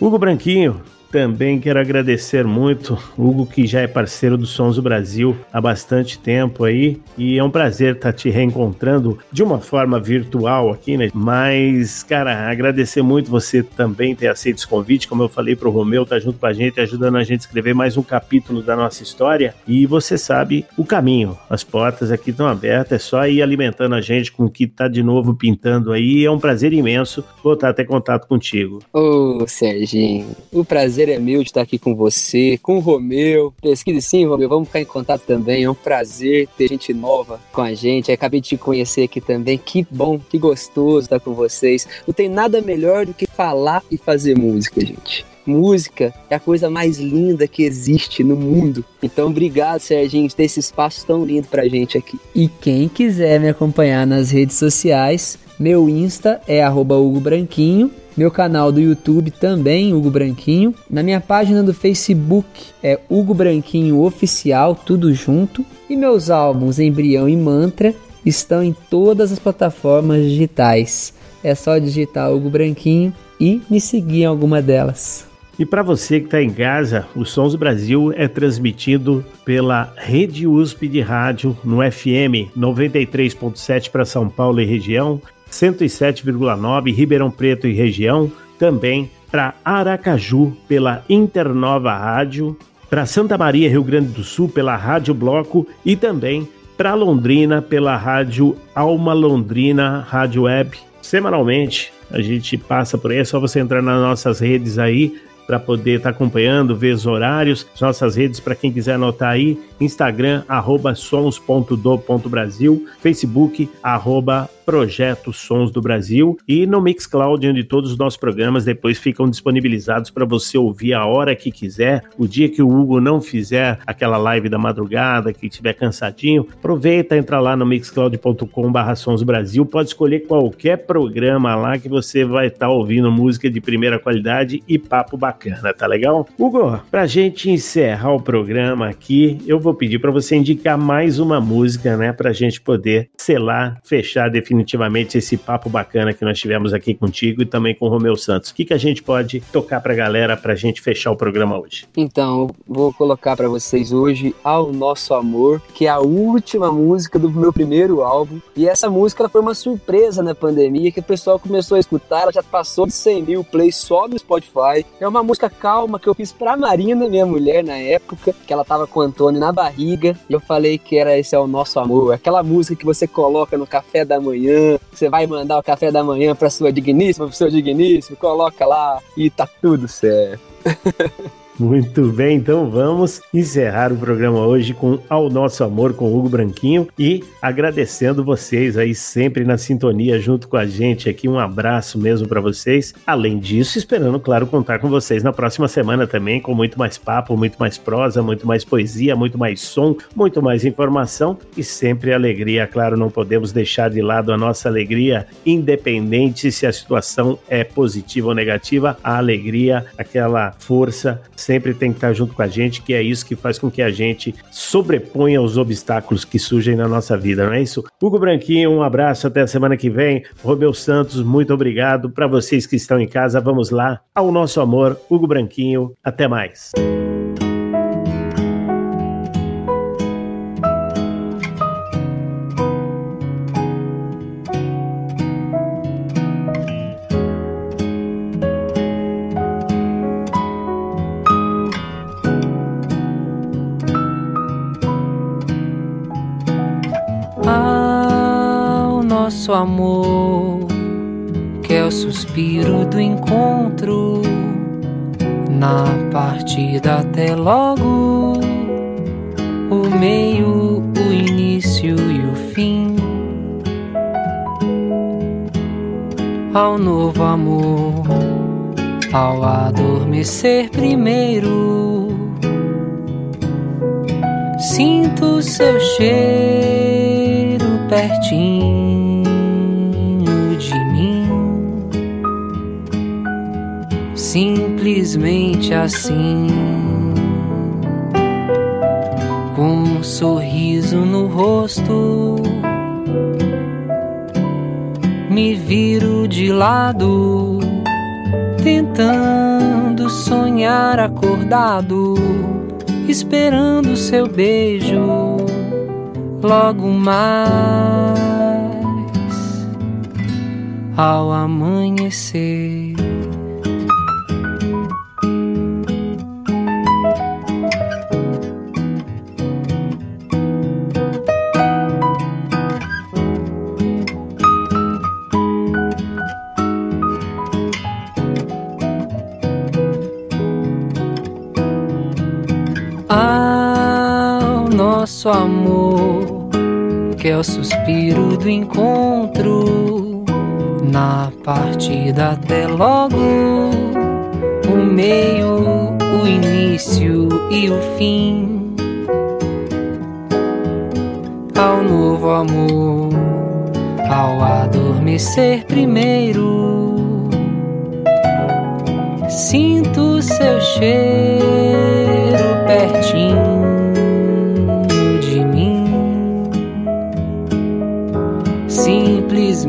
Hugo Branquinho, também quero agradecer muito Hugo, que já é parceiro do Sons do Brasil há bastante tempo aí, e é um prazer estar tá te reencontrando de uma forma virtual aqui, né? Mas, cara, agradecer muito você também ter aceito esse convite, como eu falei pro Romeu, tá junto com a gente, ajudando a gente a escrever mais um capítulo da nossa história, e você sabe o caminho, as portas aqui estão abertas, é só ir alimentando a gente com o que tá de novo pintando aí, é um prazer imenso voltar a ter contato contigo. Ô, Serginho, o prazer prazer é meu de estar aqui com você, com o Romeu. Pesquise sim, Romeu, vamos ficar em contato também. É um prazer ter gente nova com a gente. acabei de te conhecer aqui também. Que bom, que gostoso estar com vocês. Não tem nada melhor do que falar e fazer música, gente. Música é a coisa mais linda que existe no mundo. Então, obrigado, Serginho, por ter esse espaço tão lindo pra gente aqui. E quem quiser me acompanhar nas redes sociais, meu Insta é Hugo Branquinho meu canal do YouTube também, Hugo Branquinho. Na minha página do Facebook é Hugo Branquinho Oficial, tudo junto. E meus álbuns Embrião e Mantra estão em todas as plataformas digitais. É só digitar Hugo Branquinho e me seguir em alguma delas. E para você que está em casa, o Sons Brasil é transmitido pela Rede USP de Rádio no FM 93.7 para São Paulo e região 107,9 Ribeirão Preto e região, também para Aracaju pela Internova Rádio, para Santa Maria, Rio Grande do Sul pela Rádio Bloco e também para Londrina pela Rádio Alma Londrina Rádio Web. Semanalmente a gente passa por aí, é só você entrar nas nossas redes aí para poder estar tá acompanhando, ver os horários, as nossas redes para quem quiser anotar aí, Instagram, arroba sons.do.brasil, Facebook, arroba Projeto Sons do Brasil e no Mixcloud, onde todos os nossos programas depois ficam disponibilizados para você ouvir a hora que quiser. O dia que o Hugo não fizer aquela live da madrugada, que estiver cansadinho, aproveita, entra lá no mixcloud.com.br Sons Brasil, pode escolher qualquer programa lá que você vai estar tá ouvindo música de primeira qualidade e papo bacana, tá legal? Hugo, pra gente encerrar o programa aqui, eu vou pedir para você indicar mais uma música, né, pra gente poder selar, fechar definitivamente definitivamente esse papo bacana que nós tivemos aqui contigo e também com o Romeu Santos. O que, que a gente pode tocar pra galera pra gente fechar o programa hoje? Então, vou colocar para vocês hoje Ao Nosso Amor, que é a última música do meu primeiro álbum. E essa música foi uma surpresa na pandemia, que o pessoal começou a escutar, ela já passou de 100 mil plays só no Spotify. É uma música calma que eu fiz pra Marina, minha mulher, na época, que ela tava com o Antônio na barriga. E eu falei que era esse é o nosso amor, aquela música que você coloca no café da manhã manhã, você vai mandar o café da manhã para sua digníssima, pro seu digníssimo, coloca lá e tá tudo certo. Muito bem, então vamos encerrar o programa hoje com Ao Nosso Amor com Hugo Branquinho e agradecendo vocês aí sempre na sintonia junto com a gente aqui. Um abraço mesmo para vocês. Além disso, esperando, claro, contar com vocês na próxima semana também com muito mais papo, muito mais prosa, muito mais poesia, muito mais som, muito mais informação e sempre alegria. Claro, não podemos deixar de lado a nossa alegria, independente se a situação é positiva ou negativa, a alegria, aquela força sempre tem que estar junto com a gente, que é isso que faz com que a gente sobreponha os obstáculos que surgem na nossa vida, não é isso? Hugo Branquinho, um abraço, até a semana que vem. Romeu Santos, muito obrigado. Para vocês que estão em casa, vamos lá ao nosso amor, Hugo Branquinho. Até mais. Amor, que é o suspiro do encontro, na partida até logo, o meio, o início e o fim. Ao novo amor, ao adormecer primeiro, sinto seu cheiro pertinho assim. Com um sorriso no rosto, me viro de lado, tentando sonhar acordado, esperando seu beijo logo mais ao amanhecer. Nosso amor, que é o suspiro do encontro, na partida até logo, o meio, o início e o fim. Ao novo amor, ao adormecer primeiro, sinto seu cheiro pertinho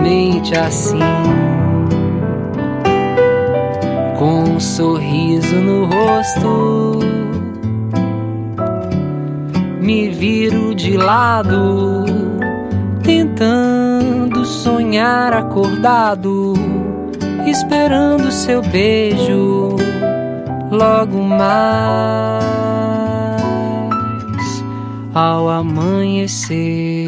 simplesmente assim. Com um sorriso no rosto, me viro de lado, tentando sonhar acordado, esperando seu beijo logo mais ao amanhecer.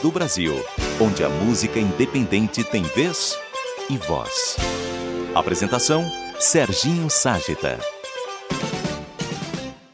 Do Brasil, onde a música independente tem vez e voz. Apresentação: Serginho Ságita.